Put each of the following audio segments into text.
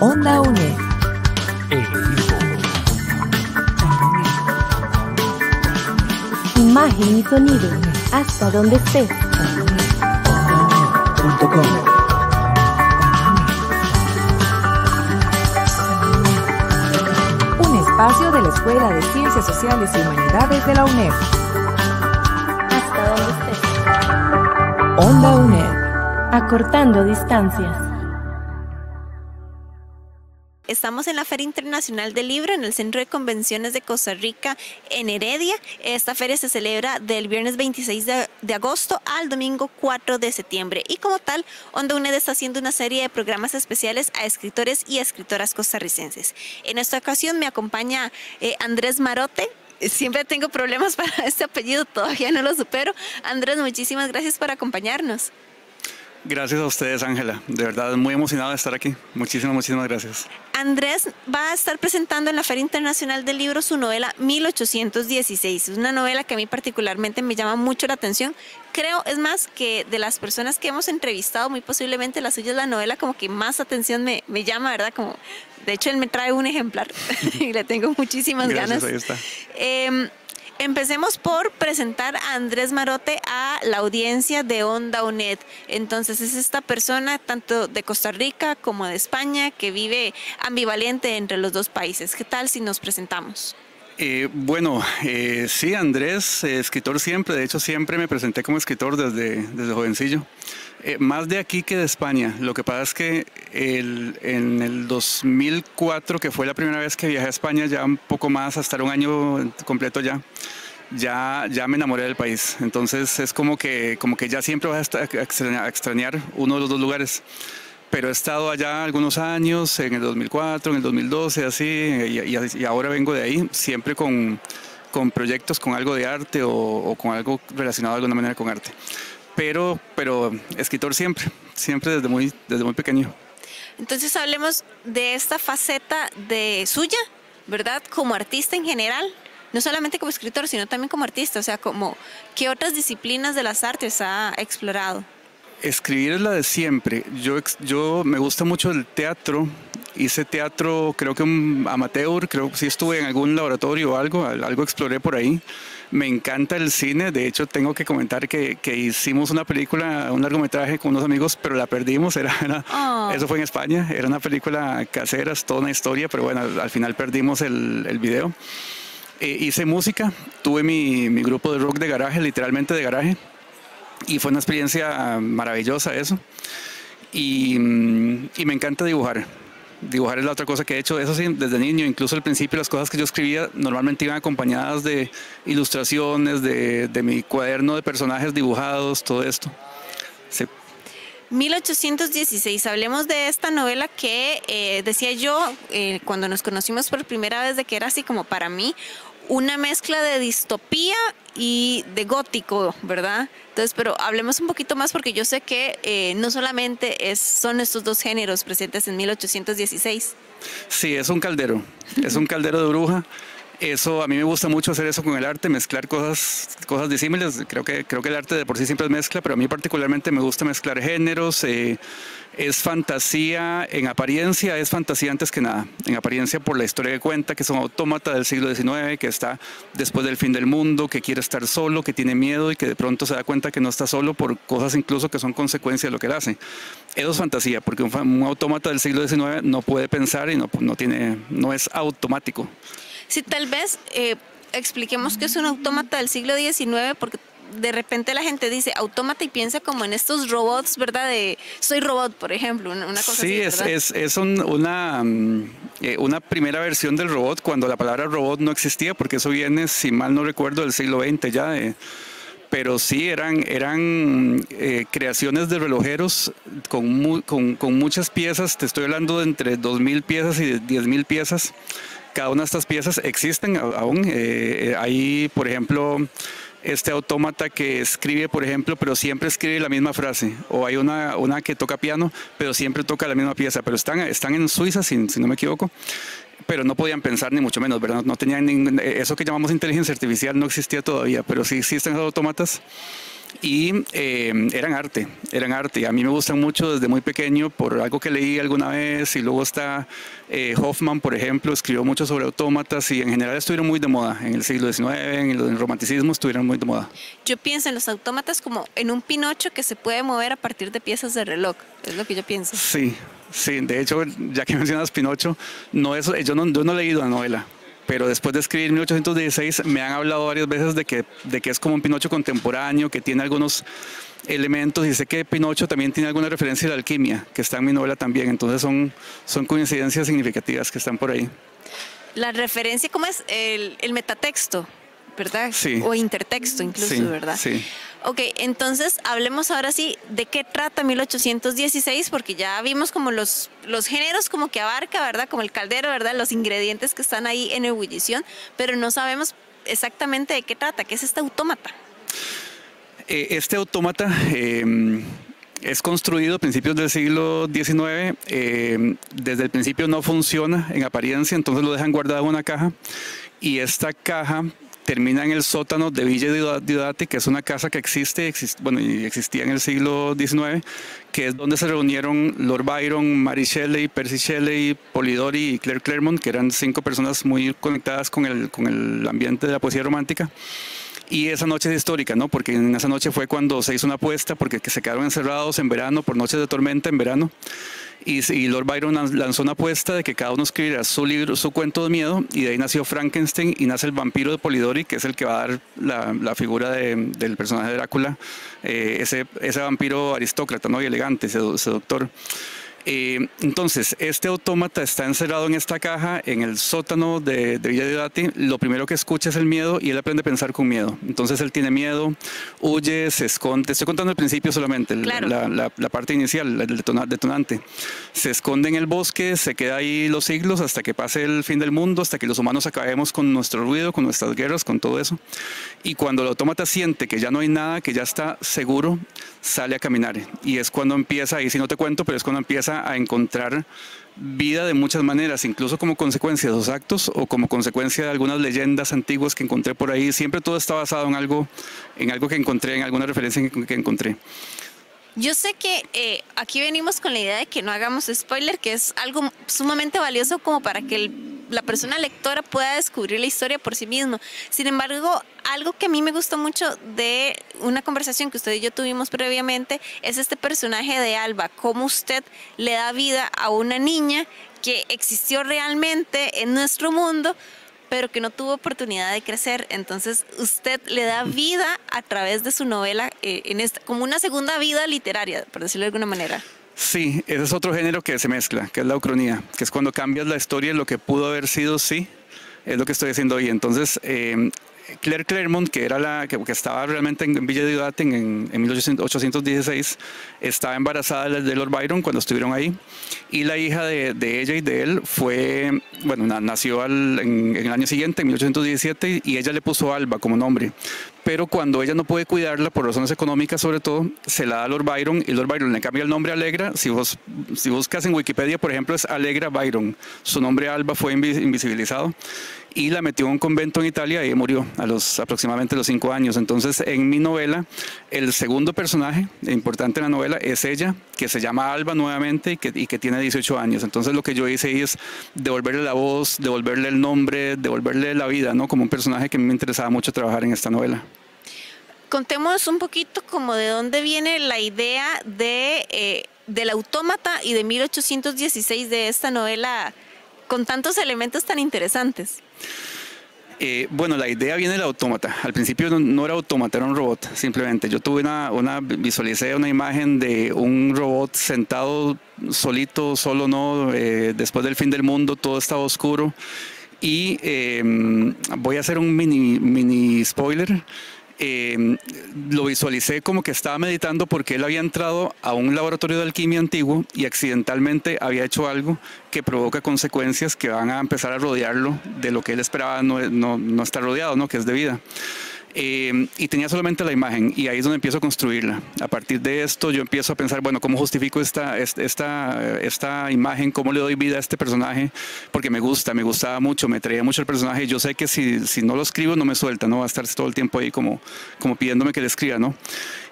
Onda UNED. Imagen y sonido. Hasta donde estés. Un espacio de la Escuela de Ciencias Sociales y Humanidades de la UNED. Onda UNED. Acortando distancias. Estamos en la Feria Internacional del Libro en el Centro de Convenciones de Costa Rica en Heredia. Esta feria se celebra del viernes 26 de, de agosto al domingo 4 de septiembre y como tal, Onda UNED está haciendo una serie de programas especiales a escritores y escritoras costarricenses. En esta ocasión me acompaña eh, Andrés Marote, Siempre tengo problemas para este apellido, todavía no lo supero. Andrés, muchísimas gracias por acompañarnos. Gracias a ustedes, Ángela. De verdad, muy emocionado de estar aquí. Muchísimas, muchísimas gracias. Andrés va a estar presentando en la Feria Internacional del Libro su novela 1816. Es una novela que a mí particularmente me llama mucho la atención. Creo, es más, que de las personas que hemos entrevistado, muy posiblemente la suya es la novela como que más atención me, me llama, ¿verdad? Como, de hecho, él me trae un ejemplar y le tengo muchísimas Gracias, ganas. ahí está. Eh, Empecemos por presentar a Andrés Marote a la audiencia de Onda UNED. Entonces es esta persona tanto de Costa Rica como de España que vive ambivalente entre los dos países. ¿Qué tal si nos presentamos? Eh, bueno, eh, sí, Andrés, eh, escritor siempre, de hecho siempre me presenté como escritor desde, desde jovencillo. Eh, más de aquí que de España. Lo que pasa es que el- en el 2004, que fue la primera vez que viajé a España, ya un poco más, hasta un año completo ya, ya, ya me enamoré del país. Entonces es como que, como que ya siempre vas a extrañar, a extrañar uno de los dos lugares. Pero he estado allá algunos años, en el 2004, en el 2012, así, y, y- y ahora vengo de ahí, siempre con, con proyectos, con algo de arte o, o con algo relacionado de alguna manera con arte. Pero, pero escritor siempre, siempre desde muy, desde muy pequeño. Entonces hablemos de esta faceta de suya, ¿verdad? Como artista en general, no solamente como escritor, sino también como artista, o sea, como qué otras disciplinas de las artes ha explorado. Escribir es la de siempre. Yo, yo me gusta mucho el teatro. Hice teatro, creo que un amateur, creo que sí estuve en algún laboratorio o algo, al- algo exploré por ahí. Me encanta el cine, de hecho tengo que comentar que, que hicimos una película, un largometraje con unos amigos, pero la perdimos, era, era- Oh. eso fue en España, era una película casera, es toda una historia, pero bueno, al, al final perdimos el, el video. Eh, hice música, tuve mi, mi grupo de rock de garaje, literalmente de garaje, y fue una experiencia maravillosa eso. Y, mm, y me encanta dibujar. Dibujar es la otra cosa que he hecho, eso sí, desde niño, incluso al principio las cosas que yo escribía normalmente iban acompañadas de ilustraciones, de, de mi cuaderno de personajes dibujados, todo esto. Sí. 1816, hablemos de esta novela que eh, decía yo eh, cuando nos conocimos por primera vez de que era así como para mí una mezcla de distopía y de gótico, ¿verdad? Entonces, pero hablemos un poquito más porque yo sé que eh, no solamente es, son estos dos géneros presentes en 1816. Sí, es un caldero, es un caldero de bruja. Eso a mí me gusta mucho hacer eso con el arte, mezclar cosas, cosas disímiles. Creo que creo que el arte de por sí siempre es mezcla, pero a mí particularmente me gusta mezclar géneros. eh, es fantasía en apariencia, es fantasía antes que nada. En apariencia por la historia que cuenta, que es un autómata del siglo XIX, que está después del fin del mundo, que quiere estar solo, que tiene miedo y que de pronto se da cuenta que no está solo por cosas incluso que son consecuencia de lo que él hace. Eso es fantasía, porque un, un autómata del siglo XIX no puede pensar y no, no, tiene, no es automático. Si tal vez eh, expliquemos que es un autómata del siglo XIX, porque de repente la gente dice autómata y piensa como en estos robots, ¿verdad? De soy robot, por ejemplo, una, cosa Sí, así. es, es, es un- una, mm, eh, una primera versión del robot cuando la palabra robot no existía, porque eso viene, si mal no recuerdo, del siglo XX ya. eh, pero sí, eran, eran eh, creaciones de relojeros con, mu- con, con muchas piezas, te estoy hablando de entre 2.000 piezas y 10.000 piezas. Cada una de estas piezas existen aún. eh, eh, hay, por ejemplo, este autómata que escribe, por ejemplo, pero siempre escribe la misma frase. O hay una, una que toca piano, pero siempre toca la misma pieza. Pero están, están en Suiza, si, si no me equivoco. Pero no podían pensar ni mucho menos, ¿verdad? No tenían ningún- eso que llamamos inteligencia artificial no existía todavía, pero sí existen esos autómatas. Y eh, eran arte, eran arte. A mí me gustan mucho desde muy pequeño por algo que leí alguna vez y luego está eh, Hoffman, por ejemplo, escribió mucho sobre autómatas y en general estuvieron muy de moda en el siglo XIX, en el romanticismo estuvieron muy de moda. Yo pienso en los autómatas como en un pinocho que se puede mover a partir de piezas de reloj, es lo que yo pienso. Sí, sí, de hecho, ya que mencionas Pinocho, no es, yo, no, yo no he leído la novela, pero después de escribir 1816 me han hablado varias veces de que, de que es como un Pinocho contemporáneo, que tiene algunos elementos y sé que Pinocho también tiene alguna referencia a la alquimia, que está en mi novela también, entonces son, son coincidencias significativas que están por ahí. La referencia, ¿cómo es? El, el metatexto, ¿verdad? Sí. O intertexto incluso, ¿verdad? Sí. Ok, entonces hablemos ahora sí de qué trata 1816, porque ya vimos como los, los géneros como que abarca, ¿verdad? Como el caldero, ¿verdad? Los ingredientes que están ahí en ebullición, pero no sabemos exactamente de qué trata, qué es este autómata. Eh, este autómata eh, es construido a principios del siglo XIX. eh, desde el principio no funciona en apariencia, entonces lo dejan guardado en una caja. Y esta caja termina en el sótano de Villa Diodati, que es una casa que existe, exist- bueno, existía en el siglo XIX, que es donde se reunieron Lord Byron, Mary Shelley, Percy Shelley, Polidori y Claire Claremont, que eran cinco personas muy conectadas con el, con el ambiente de la poesía romántica. Y esa noche es histórica, ¿no? Porque en esa noche fue cuando se hizo una apuesta, porque que se quedaron encerrados en verano, por noches de tormenta en verano. Y, Lord Byron lan- lanzó una apuesta de que cada uno escribiera su libro, su cuento de miedo, y de ahí nació Frankenstein y nace el vampiro de Polidori, que es el que va a dar la, figura de- del personaje de Drácula, eh, ese, ese vampiro aristócrata, ¿no? Y elegante, sedu- seductor. Eh, entonces, este autómata está encerrado en esta caja, en el sótano de, de Villa Diodati. Lo primero que escucha es el miedo y él aprende a pensar con miedo. Entonces, él tiene miedo, huye, se esconde. Estoy contando el principio solamente, Claro. la, la- la parte inicial, el detona- detonante. Se esconde en el bosque, se queda ahí los siglos hasta que pase el fin del mundo, hasta que los humanos acabemos con nuestro ruido, con nuestras guerras, con todo eso. Y cuando el autómata siente que ya no hay nada, que ya está seguro, sale a caminar. Y es cuando empieza, y si no te cuento, pero es cuando empieza a encontrar vida de muchas maneras, incluso como consecuencia de sus actos o como consecuencia de algunas leyendas antiguas que encontré por ahí. Siempre todo está basado en algo, en algo que encontré, en alguna referencia que, que encontré. Yo sé que eh, aquí venimos con la idea de que no hagamos spoiler, que es algo sumamente valioso como para que el- la persona lectora pueda descubrir la historia por sí mismo. Sin embargo, algo que a mí me gustó mucho de una conversación que usted y yo tuvimos previamente es este personaje de Alba, cómo usted le da vida a una niña que existió realmente en nuestro mundo, pero que no tuvo oportunidad de crecer. Entonces, usted le da vida a través de su novela, eh, en esta, como una segunda vida literaria, por decirlo de alguna manera. Sí, ese es otro género que se mezcla, que es la ucronía, que es cuando cambias la historia de lo que pudo haber sido sí, es lo que estoy haciendo hoy. Entonces, eh, Claire Claremont, que era la que, estaba realmente en Villa de Diodati en, en 1816, estaba embarazada de Lord Byron cuando estuvieron ahí. Y la hija de, ella y de él fue, bueno, na- nació al- en, el año siguiente, en 1817, y ella le puso Alba como nombre. Pero cuando ella no puede cuidarla, por razones económicas sobre todo, se la da a Lord Byron y Lord Byron le cambia el nombre a Alegra. Si, vos, si buscas en Wikipedia, por ejemplo, es Alegra Byron. Su nombre Alba fue invi- invisibilizado y la metió en un convento en Italia y murió a los aproximadamente los cinco años. Entonces, en mi novela, el segundo personaje importante en la novela es ella, que se llama Alba nuevamente y que, y que tiene 18 años. Entonces, lo que yo hice es devolverle la voz, devolverle el nombre, devolverle la vida, ¿no? Como un personaje que me interesaba mucho trabajar en esta novela. Contemos un poquito como de dónde viene la idea de, eh, del autómata y de 1816 de esta novela con tantos elementos tan interesantes. Eh, bueno, la idea viene del autómata. Al principio no, era autómata, era un robot, simplemente. Yo tuve una, una, visualicé una imagen de un robot sentado solito, solo no, eh, después del fin del mundo, todo estaba oscuro. Y eh, voy a hacer un mini, mini spoiler. Eh, lo visualicé como que estaba meditando porque él había entrado a un laboratorio de alquimia antiguo y accidentalmente había hecho algo que provoca consecuencias que van a empezar a rodearlo de lo que él esperaba no, no, no estar rodeado, ¿no? que es de vida. Eh, y tenía solamente la imagen y ahí es donde empiezo a construirla. A partir de esto yo empiezo a pensar, bueno, ¿cómo justifico esta, esta, esta imagen? ¿Cómo le doy vida a este personaje? Porque me gusta, me gustaba mucho, me traía mucho el personaje. Yo sé que si, si no lo escribo no me suelta, no va a estar todo el tiempo ahí como, como pidiéndome que le escriba, ¿no?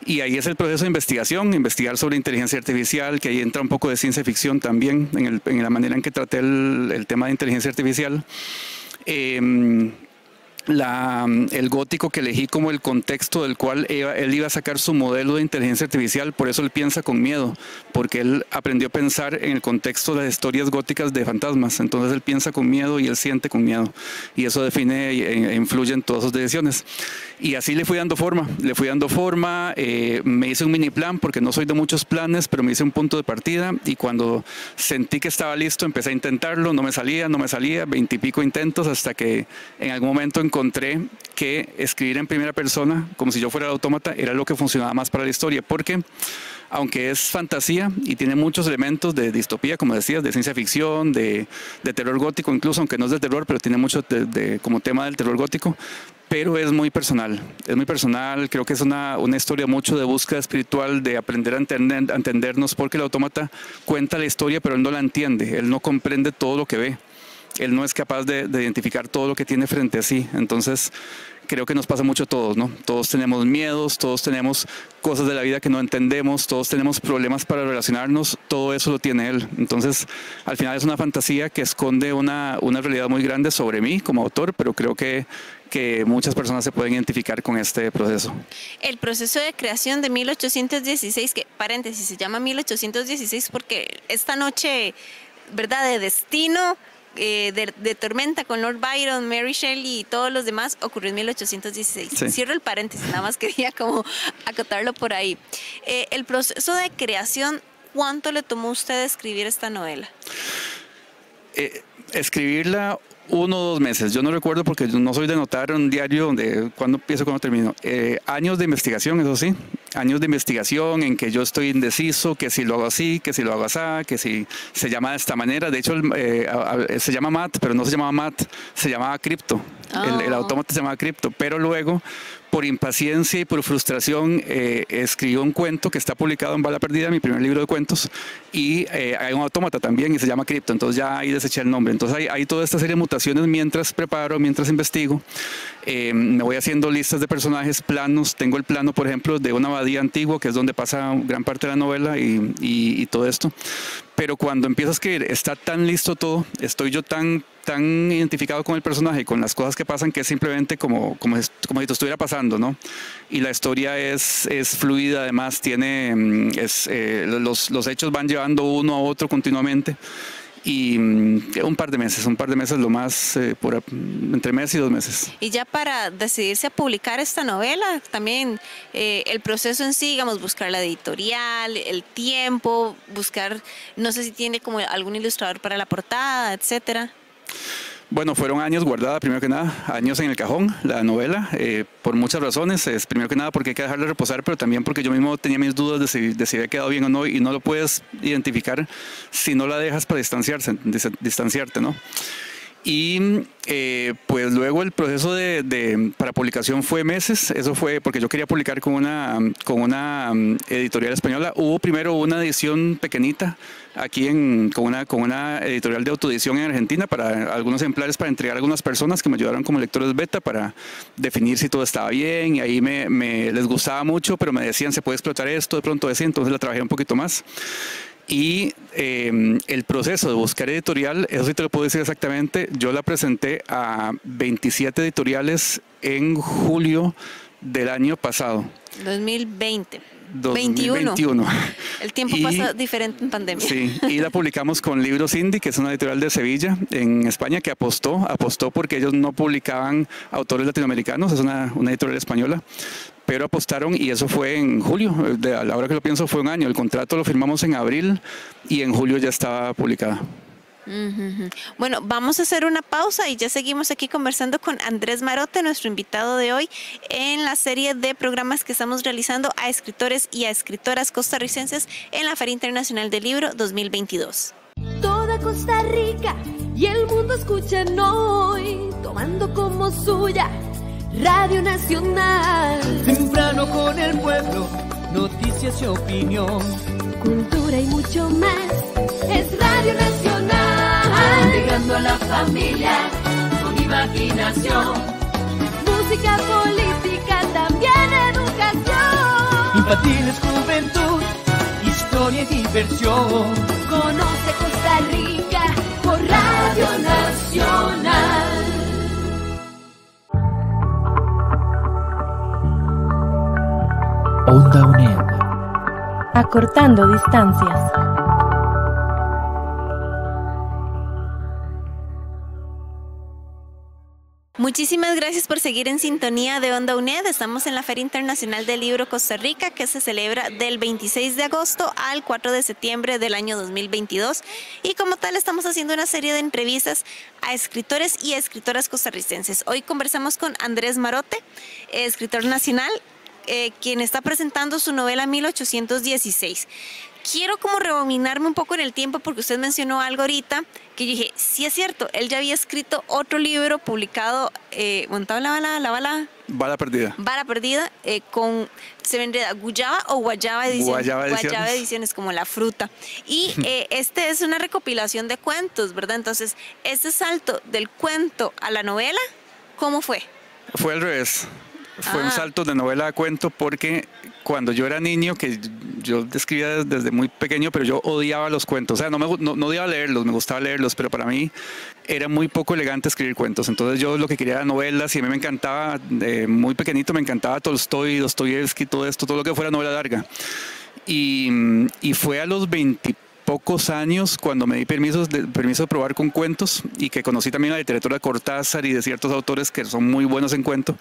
Y ahí es el proceso de investigación, investigar sobre inteligencia artificial, que ahí entra un poco de ciencia ficción también, en, el, en la manera en que traté el, el tema de inteligencia artificial. Eh, la, el gótico que elegí como el contexto del cual él iba a sacar su modelo de inteligencia artificial, por eso él piensa con miedo, porque él aprendió a pensar en el contexto de las historias góticas de fantasmas, entonces él piensa con miedo y él siente con miedo, y eso define e influye en todas sus decisiones. Y así le fui dando forma, le fui dando forma, eh, me hice un mini plan, porque no soy de muchos planes, pero me hice un punto de partida, y cuando sentí que estaba listo, empecé a intentarlo, no me salía, no me salía, veintipico intentos, hasta que en algún momento encontré que escribir en primera persona, como si yo fuera el autómata, era lo que funcionaba más para la historia, porque aunque es fantasía y tiene muchos elementos de distopía, como decías, de ciencia ficción, de, de terror gótico, incluso aunque no es de terror, pero tiene mucho de, de, como tema del terror gótico, pero es muy personal, es muy personal, creo que es una, una historia mucho de búsqueda espiritual, de aprender a, entender, a entendernos, porque el autómata cuenta la historia, pero él no la entiende, él no comprende todo lo que ve él no es capaz de, de, identificar todo lo que tiene frente a sí. Entonces, creo que nos pasa mucho a todos, ¿no? Todos tenemos miedos, todos tenemos cosas de la vida que no entendemos, todos tenemos problemas para relacionarnos, todo eso lo tiene él. Entonces, al final es una fantasía que esconde una, una realidad muy grande sobre mí como autor, pero creo que que muchas personas se pueden identificar con este proceso. El proceso de creación de 1816, que paréntesis, se llama 1816 porque esta noche, ¿verdad?, de destino, eh, de, de, Tormenta con Lord Byron, Mary Shelley y todos los demás ocurrió en 1816. Sí. Cierro el paréntesis, nada más quería como acotarlo por ahí. Eh, el proceso de creación, ¿cuánto le tomó a usted escribir esta novela? Eh, escribirla uno o dos meses. Yo no recuerdo porque yo no soy de notar un diario donde cuándo empiezo, cuándo termino. Eh, años de investigación, eso sí. Años de investigación en que yo estoy indeciso, que si lo hago así, que si lo hago así, que si se llama de esta manera. De hecho, eh, se llama MAT, pero no se llamaba MAT, se llamaba Crypto. Oh. El, el autómata se llamaba Crypto. Pero luego por impaciencia y por frustración, eh, escribió un cuento que está publicado en Bala Perdida, mi primer libro de cuentos, y eh, hay un autómata también y se llama Crypto, entonces ya ahí deseché el nombre. Entonces hay, toda esta serie de mutaciones mientras preparo, mientras investigo. Eh, me voy haciendo listas de personajes, planos. Tengo el plano, por ejemplo, de una abadía antigua, que es donde pasa gran parte de la novela y todo esto. Pero cuando empiezo a escribir, está tan listo todo, estoy yo tan tan identificado con el personaje con las cosas que pasan que es simplemente como, como, como si te estuviera pasando, ¿no? Y la historia es, es fluida, además tiene, es, eh, los, los hechos van llevando uno a otro continuamente y un par de meses, un par de meses lo más, eh, por, entre mes y dos meses. Y ya para decidirse a publicar esta novela, también eh, el proceso en sí, digamos, buscar la editorial, el tiempo, buscar, no sé si tiene como algún ilustrador para la portada, etcétera. Bueno, fueron años guardada, primero que nada, años en el cajón, la novela, eh, por muchas razones. Es primero que nada porque hay que dejarla reposar, pero también porque yo mismo tenía mis dudas de si, de si había quedado bien o no, y no lo puedes identificar si no la dejas para distanciarse, distanciarte, ¿no? Y eh, pues luego el proceso de, de, para publicación fue meses, eso fue porque yo quería publicar con una, con una um, editorial española. Hubo primero una edición pequeñita aquí en, con, una, con una editorial de autoedición en Argentina para algunos ejemplares para entregar a algunas personas que me ayudaron como lectores beta para definir si todo estaba bien y ahí me, me les gustaba mucho, pero me decían se puede explotar esto, de pronto decía, entonces la trabajé un poquito más. Y eh, el proceso de buscar editorial, eso sí te lo puedo decir exactamente, yo la presenté a 27 editoriales en julio del año pasado. 2020. 2021. El tiempo y, pasa diferente en pandemia. Sí, y la publicamos con Libros Indie, que es una editorial de Sevilla, en España, que apostó, apostó porque ellos no publicaban autores latinoamericanos, es una, una editorial española, pero apostaron y eso fue en julio, de, a la hora que lo pienso fue un año, el contrato lo firmamos en abril y en julio ya estaba publicada. Uh -huh. Bueno, vamos a hacer una pausa y ya seguimos aquí conversando con Andrés Marote, nuestro invitado de hoy, en la serie de programas que estamos realizando a escritores y a escritoras costarricenses en la Feria Internacional del Libro 2022. Toda Costa Rica y el mundo escuchan hoy, tomando como suya Radio Nacional. Temprano con el pueblo, noticias y opinión. Cultura y mucho más. Es Radio Nacional. Llegando a la familia con imaginación. Música, política, también educación. Infantiles, juventud, historia y diversión. Conoce Costa Rica Onda UNED. Acortando distancias. Muchísimas gracias por seguir en sintonía de Onda UNED. Estamos en la Feria Internacional del Libro Costa Rica que se celebra del 26 de agosto al 4 de septiembre del año 2022. Y como tal estamos haciendo una serie de entrevistas a escritores y escritoras costarricenses. Hoy conversamos con Andrés Marote, escritor nacional, eh, quien está presentando su novela 1816 quiero como rebobinarme un poco en el tiempo porque usted mencionó algo ahorita que yo dije, sí es cierto, él ya había escrito otro libro publicado, eh, montado la bala, la bala. Bala perdida. Bala perdida, eh, con, se vendría Guyaba o Guayaba Ediciones. Guayaba Ediciones. Guayaba Ediciones, como la fruta. Y eh, este es una recopilación de cuentos, ¿verdad? Entonces, este salto del cuento a la novela, ¿cómo fue? Fue al revés. Fue un Ah. salto de novela a cuento porque cuando yo era niño, que yo escribía desde, muy pequeño, pero yo odiaba los cuentos. O sea, no, me, no, no odiaba leerlos, me gustaba leerlos, pero para mí era muy poco elegante escribir cuentos. Entonces yo lo que quería era novelas y a mí me encantaba, de muy pequeñito me encantaba Tolstoy, Dostoyevsky, todo esto, todo lo que fuera novela larga. Y, y fue a los 20 pocos años cuando me di permisos de, permiso de probar con cuentos y que conocí también la literatura de Cortázar y de ciertos autores que son muy buenos en cuento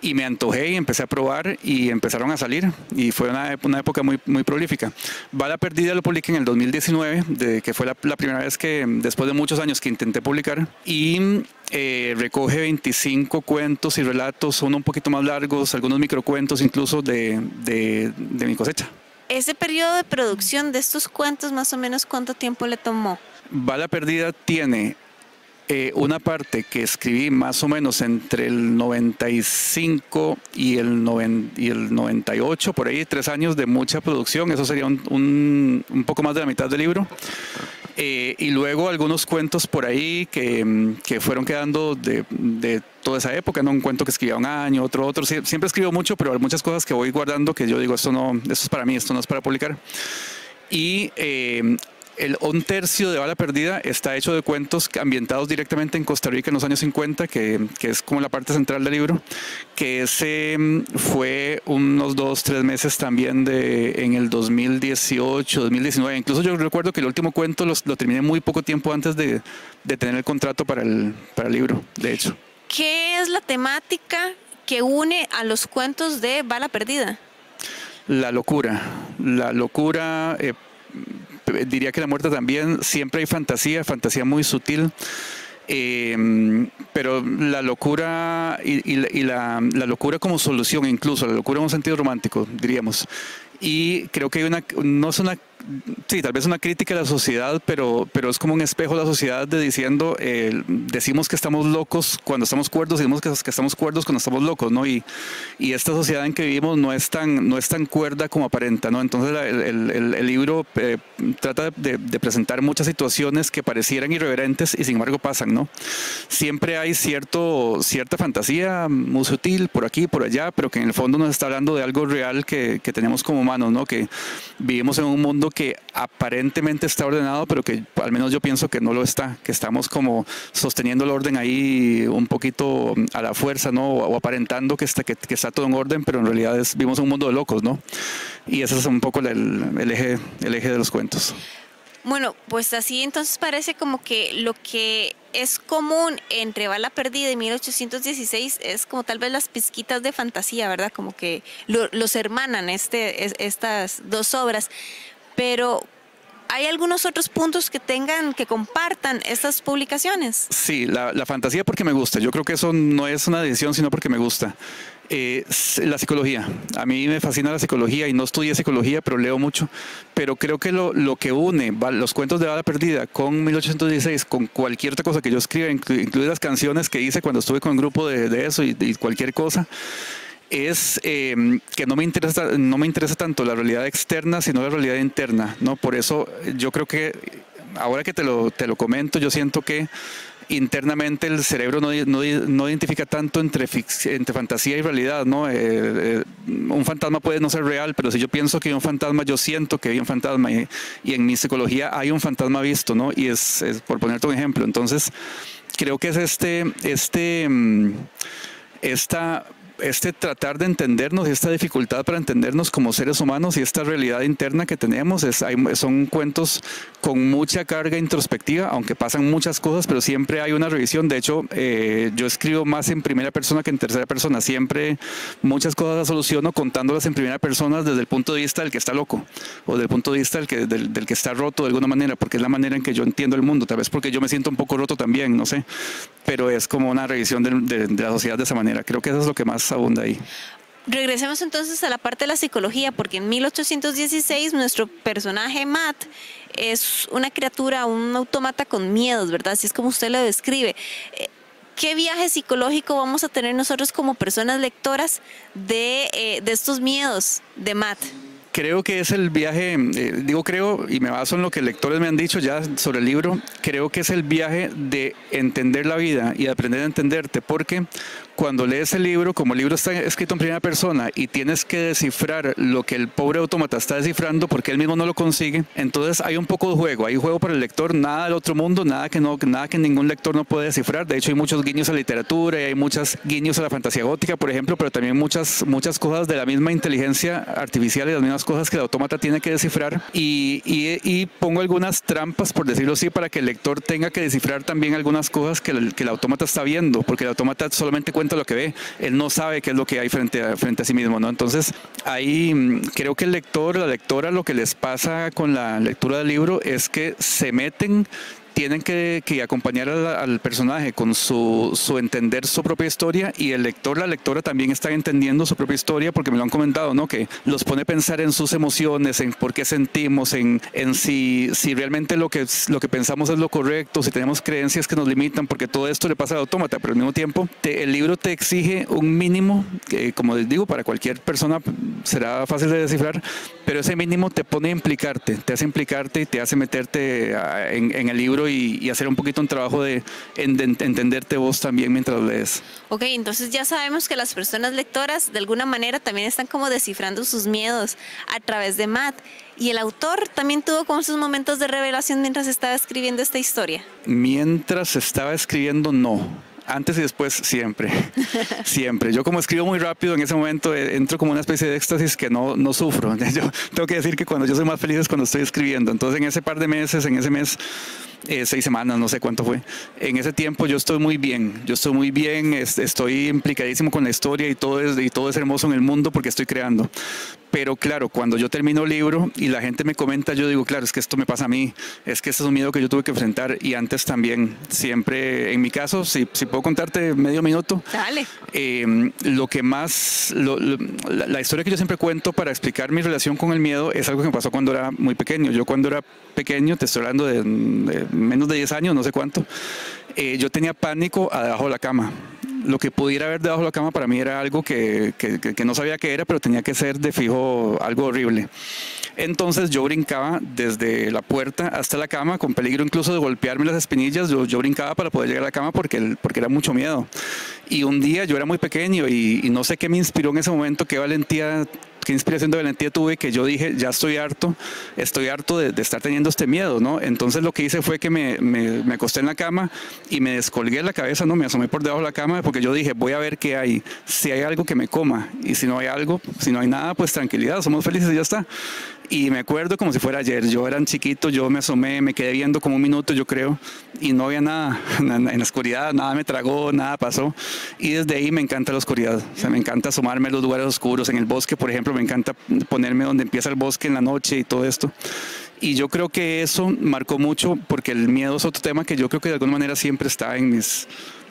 y me antojé y empecé a probar y empezaron a salir y fue una, una época muy, muy prolífica. Bala Perdida lo publiqué en el 2019, de, que fue la, la primera vez que después de muchos años que intenté publicar y eh, recoge 25 cuentos y relatos, uno un poquito más largos, algunos microcuentos incluso de, de, de mi cosecha. Ese periodo de producción de estos cuentos, más o menos, ¿cuánto tiempo le tomó? Bala Perdida tiene eh, una parte que escribí más o menos entre el 95 y el, noven- y el 98, por ahí tres años de mucha producción, eso sería un, poco más de la mitad del libro. Eh, y luego algunos cuentos por ahí que, fueron quedando de toda esa época, ¿no? Un cuento que escribía un año, otro, otro. Sie- Siempre escribo mucho, pero hay muchas cosas que voy guardando que yo digo, esto no, esto es para mí, esto no es para publicar. Y eh, el, un tercio de Bala Perdida está hecho de cuentos ambientados directamente en Costa Rica en los años 50, que, que es como la parte central del libro, que ese mm, fue unos dos, tres meses también de, en el 2018, 2019. Incluso yo recuerdo que el último cuento los- lo terminé muy poco tiempo antes de, de tener el contrato para el, para el libro, de hecho. ¿Qué es la temática que une a los cuentos de Bala Perdida? La locura, la locura, eh, diría que la muerte también, siempre hay fantasía, fantasía muy sutil, eh, pero la locura y, la locura como solución incluso, la locura en un sentido romántico, diríamos. Y creo que hay una, no es una, sí, tal vez una crítica a la sociedad, pero, pero es como un espejo de la sociedad de diciendo, eh, decimos que estamos locos cuando estamos cuerdos decimos que, estamos cuerdos cuando estamos locos, ¿no? Y, y esta sociedad en que vivimos no es tan, no es tan cuerda como aparenta, ¿no? Entonces el- el libro eh, trata de, de presentar muchas situaciones que parecieran irreverentes y sin embargo pasan, ¿no? Siempre hay cierto, cierta fantasía muy sutil por aquí, por allá, pero que en el fondo nos está hablando de algo real que, que tenemos como humanos, ¿no? Que vivimos en un mundo que aparentemente está ordenado, pero que al menos yo pienso que no lo está, que estamos como sosteniendo el orden ahí un poquito a la fuerza, ¿no? O, o aparentando que está, que, que está todo en orden, pero en realidad es, vivimos en un mundo de locos, ¿no? Y ese es un poco el, el eje, el eje de los cuentos. Bueno, pues así entonces parece como que lo que es común entre Bala Perdida y 1816 es como tal vez las pizquitas de fantasía, ¿verdad? Como que lo- los hermanan este, es- estas dos obras. Pero ¿hay algunos otros puntos que tengan, que compartan estas publicaciones? Sí, la, la fantasía porque me gusta. Yo creo que eso no es una decisión, sino porque me gusta. Eh, la psicología. A mí me fascina la psicología y no estudié psicología, pero leo mucho. Pero creo que lo, lo que une los cuentos de Bala Perdida con 1816, con cualquier otra cosa que yo escriba, incluidas canciones que hice cuando estuve con un grupo de, de eso y, cualquier cosa, es eh, que no me interesa no me interesa tanto la realidad externa sino la realidad interna no por eso yo creo que ahora que te lo te lo comento yo siento que internamente el cerebro no, no, identifica tanto entre, entre fantasía y realidad, ¿no? Eh, eh, un fantasma puede no ser real, pero si yo pienso que hay un fantasma, yo siento que hay un fantasma y, en mi psicología hay un fantasma visto, ¿no? Y es, por ponerte un ejemplo, entonces creo que es este, este, mm, esta este tratar de entendernos y esta dificultad para entendernos como seres humanos y esta realidad interna que tenemos es, son cuentos con mucha carga introspectiva, aunque pasan muchas cosas, pero siempre hay una revisión. De hecho, eh, yo escribo más en primera persona que en tercera persona. Siempre muchas cosas las soluciono contándolas en primera persona desde el punto de vista del que está loco o del punto de vista del que, del, que está roto de alguna manera, porque es la manera en que yo entiendo el mundo. Tal vez porque yo me siento un poco roto también, no sé, pero es como una revisión de, de la sociedad de esa manera. Creo que eso es lo que más abunda ahí. Regresemos entonces a la parte de la psicología, porque en 1816 nuestro personaje Matt es una criatura, un autómata con miedos, ¿verdad? Así es como usted lo describe. Eh, ¿Qué viaje psicológico vamos a tener nosotros como personas lectoras de, eh, de estos miedos de Matt? creo que es el viaje, eh, digo creo, y me baso en lo que lectores me han dicho ya sobre el libro, creo que es el viaje de entender la vida y aprender a entenderte, porque cuando lees el libro, como el libro está escrito en primera persona y tienes que descifrar lo que el pobre autómata está descifrando porque él mismo no lo consigue, entonces hay un poco de juego, hay juego para el lector, nada del otro mundo, nada que, no, nada que ningún lector no puede descifrar. De hecho, hay muchos guiños a literatura y hay muchos guiños a la fantasía gótica, por ejemplo, pero también muchas, muchas cosas de la misma inteligencia artificial y las mismas cosas que el autómata tiene que descifrar. Y, y, pongo algunas trampas, por decirlo así, para que el lector tenga que descifrar también algunas cosas que el, que el autómata está viendo, porque el autómata solamente cuenta lo que ve, él no sabe qué es lo que hay frente a, frente a sí mismo, ¿no? Entonces, ahí mm, creo que el lector, la lectora, lo que les pasa con la lectura del libro es que se meten tienen que, acompañar al, personaje con su, su, entender su propia historia y el lector, la lectora también está entendiendo su propia historia porque me lo han comentado, ¿no? Que los pone a pensar en sus emociones, en por qué sentimos, en, en si, si realmente lo que, lo que pensamos es lo correcto, si tenemos creencias que nos limitan, porque todo esto le pasa al autómata, pero al mismo tiempo el libro te exige un mínimo, que como les digo, para cualquier persona será fácil de descifrar, pero ese mínimo te pone a implicarte, te hace implicarte y te hace meterte en el libro y, hacer un poquito un trabajo de, entenderte vos también mientras lees. Ok, entonces ya sabemos que las personas lectoras de alguna manera también están como descifrando sus miedos a través de Matt. ¿Y el autor también tuvo como sus momentos de revelación mientras estaba escribiendo esta historia? Mientras estaba escribiendo, no antes y después siempre, siempre. Yo como escribo muy rápido, en ese momento eh, entro como una especie de éxtasis que no, no sufro. Yo tengo que decir que cuando yo soy más feliz es cuando estoy escribiendo. Entonces en ese par de meses, en ese mes eh, seis semanas, no sé cuánto fue. En ese tiempo yo estoy muy bien, yo estoy muy bien, estoy implicadísimo con la historia y todo, es, y todo es hermoso en el mundo porque estoy creando. Pero claro, cuando yo termino el libro y la gente me comenta, yo digo, claro, es que esto me pasa a mí, es que este es un miedo que yo tuve que enfrentar y antes también, siempre, en mi caso, si, si puedo contarte medio minuto, Dale. Eh, lo que más, la, historia que yo siempre cuento para explicar mi relación con el miedo es algo que me pasó cuando era muy pequeño. Yo cuando era pequeño, te estoy hablando de, menos de 10 años, no sé cuánto, eh, yo tenía pánico debajo de la cama lo que pudiera haber debajo de la cama para mí era algo que, que, no sabía qué era, pero tenía que ser de fijo algo horrible. Entonces yo brincaba desde la puerta hasta la cama, con peligro incluso de golpearme las espinillas, yo, yo brincaba para poder llegar a la cama porque, porque era mucho miedo. Y un día yo era muy pequeño y, y no sé qué me inspiró en ese momento, qué valentía qué inspiración de valentía tuve que yo dije, ya estoy harto, estoy harto de, estar teniendo este miedo, ¿no? Entonces lo que hice fue que me, me, acosté en la cama y me descolgué la cabeza, ¿no? Me asomé por debajo de la cama porque yo dije, voy a ver qué hay, si hay algo que me coma y si no hay algo, si no hay nada, pues tranquilidad, somos felices y ya está. Y me acuerdo como si fuera ayer, yo era chiquito, yo me asomé, me quedé viendo como un minuto, yo creo, y no había nada en la oscuridad, nada me tragó, nada pasó. Y desde ahí me encanta la oscuridad, o sea, me encanta asomarme a los lugares oscuros, en el bosque, por ejemplo, me encanta ponerme donde empieza el bosque en la noche y todo esto. Y yo creo que eso marcó mucho porque el miedo es otro tema que yo creo que de alguna manera siempre está en mis,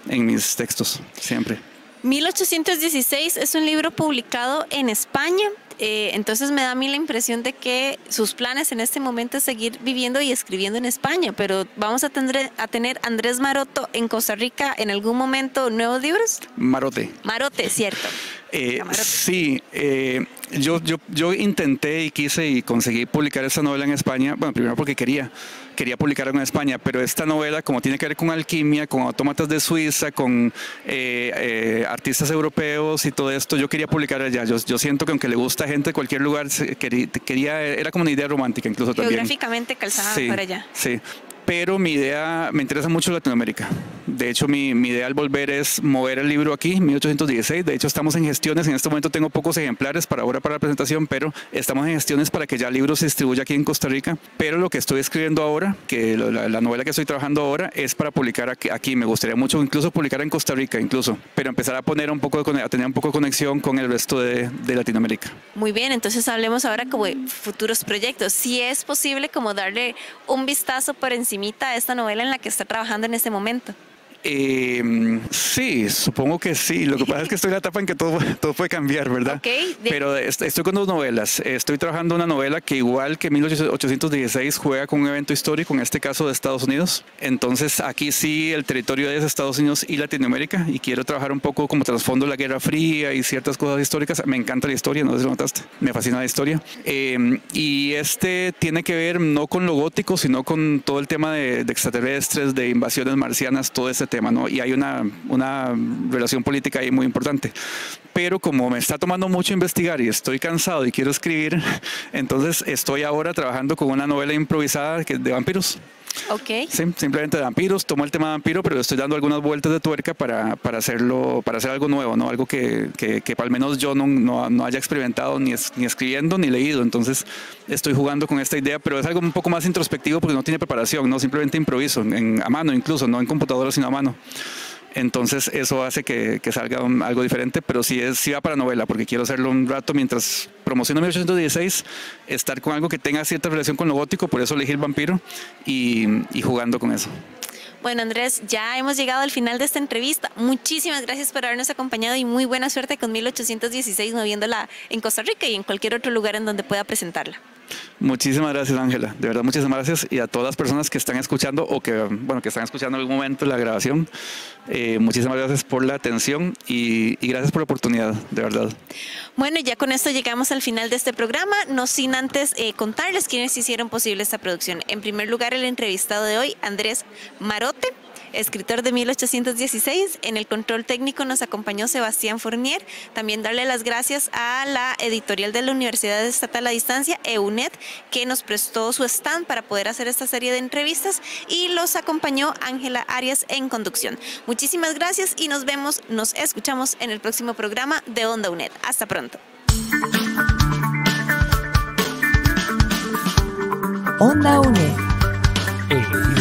en mis textos, siempre. 1816 es un libro publicado en España. Eh, entonces me da a mí la impresión de que sus planes en este momento es seguir viviendo y escribiendo en España, pero vamos a tener, a tener Andrés Maroto en Costa Rica en algún momento nuevos libros. Marote. Marote, cierto. Eh, sí, eh, yo, yo, yo intenté y quise y conseguí publicar esta novela en España, bueno, primero porque quería, quería publicarla en España, pero esta novela, como tiene que ver con alquimia, con autómatas de Suiza, con eh, eh, artistas europeos y todo esto, yo quería publicar allá. Yo, yo siento que aunque le gusta a gente de cualquier lugar, quería, quería- era como una idea romántica incluso también. Geográficamente calzada Sí, para allá. Sí, pero mi idea, me interesa mucho Latinoamérica. De hecho, mi, mi idea al volver es mover el libro aquí, 1816. De hecho, estamos en gestiones. En este momento tengo pocos ejemplares para ahora para la presentación, pero estamos en gestiones para que ya el libro se distribuya aquí en Costa Rica. Pero lo que estoy escribiendo ahora, que la, la novela que estoy trabajando ahora, es para publicar aquí, aquí. Me gustaría mucho incluso publicar en Costa Rica, incluso, pero empezar a poner un poco de, a tener un poco de conexión con el resto de, de Latinoamérica. Muy bien, entonces hablemos ahora como de futuros proyectos. Si es posible como darle un vistazo por encimita esta novela en la que está trabajando en este momento. Eh, sí, supongo que sí. Lo que pasa es que estoy en la etapa en que todo, todo puede cambiar, ¿verdad? Ok, de- Pero est- estoy con dos novelas. Estoy trabajando una novela que igual que 1816 juega con un evento histórico, en este caso de Estados Unidos. Entonces aquí sí el territorio es Estados Unidos y Latinoamérica y quiero trabajar un poco como trasfondo la Guerra Fría y ciertas cosas históricas. Me encanta la historia, no sé si lo notaste. Me fascina la historia. Eh, y este tiene que ver no con lo gótico, sino con todo el tema de, de extraterrestres, de invasiones marcianas, todo ese tema, ¿no? Y hay una, una relación política ahí muy importante. Pero como me está tomando mucho investigar y estoy cansado y quiero escribir, entonces estoy ahora trabajando con una novela improvisada de vampiros. Ok. Sí, simplemente vampiros, tomo el tema de vampiro, pero estoy dando algunas vueltas de tuerca para, para hacerlo, para hacer algo nuevo, ¿no? Algo que, que, que al menos yo no, no, no haya experimentado ni, ni escribiendo ni leído. Entonces estoy jugando con esta idea, pero es algo un poco más introspectivo porque no tiene preparación, ¿no? Simplemente improviso, en, a mano incluso, no en computadora, sino a mano. Entonces eso hace que, salga algo diferente, pero sí, es, sí va para novela, porque quiero hacerlo un rato mientras promociono 1816, estar con algo que tenga cierta relación con lo gótico, por eso elegí el vampiro y jugando con eso. Bueno, Andrés, ya hemos llegado al final de esta entrevista. Muchísimas gracias por habernos acompañado y muy buena suerte con 1816 moviéndola en Costa Rica y en cualquier otro lugar en donde pueda presentarla. Muchísimas gracias, Ángela. De verdad, muchísimas gracias. Y a todas las personas que están escuchando o que, bueno, que están escuchando en algún momento la grabación, eh, muchísimas gracias por la atención y, gracias por la oportunidad, de verdad. Bueno, ya con esto llegamos al final de este programa, no sin antes eh, contarles quiénes hicieron posible esta producción. En primer lugar, el entrevistado de hoy, Andrés Marote, escritor de 1816. En el control técnico nos acompañó Sebastián Fournier. También darle las gracias a la editorial de la Universidad Estatal a Distancia, EUNET, que nos prestó su stand para poder hacer esta serie de entrevistas y los acompañó Ángela Arias en conducción. Muchísimas gracias y nos vemos, nos escuchamos en el próximo programa de Onda UNED. Hasta pronto. Onda UNED.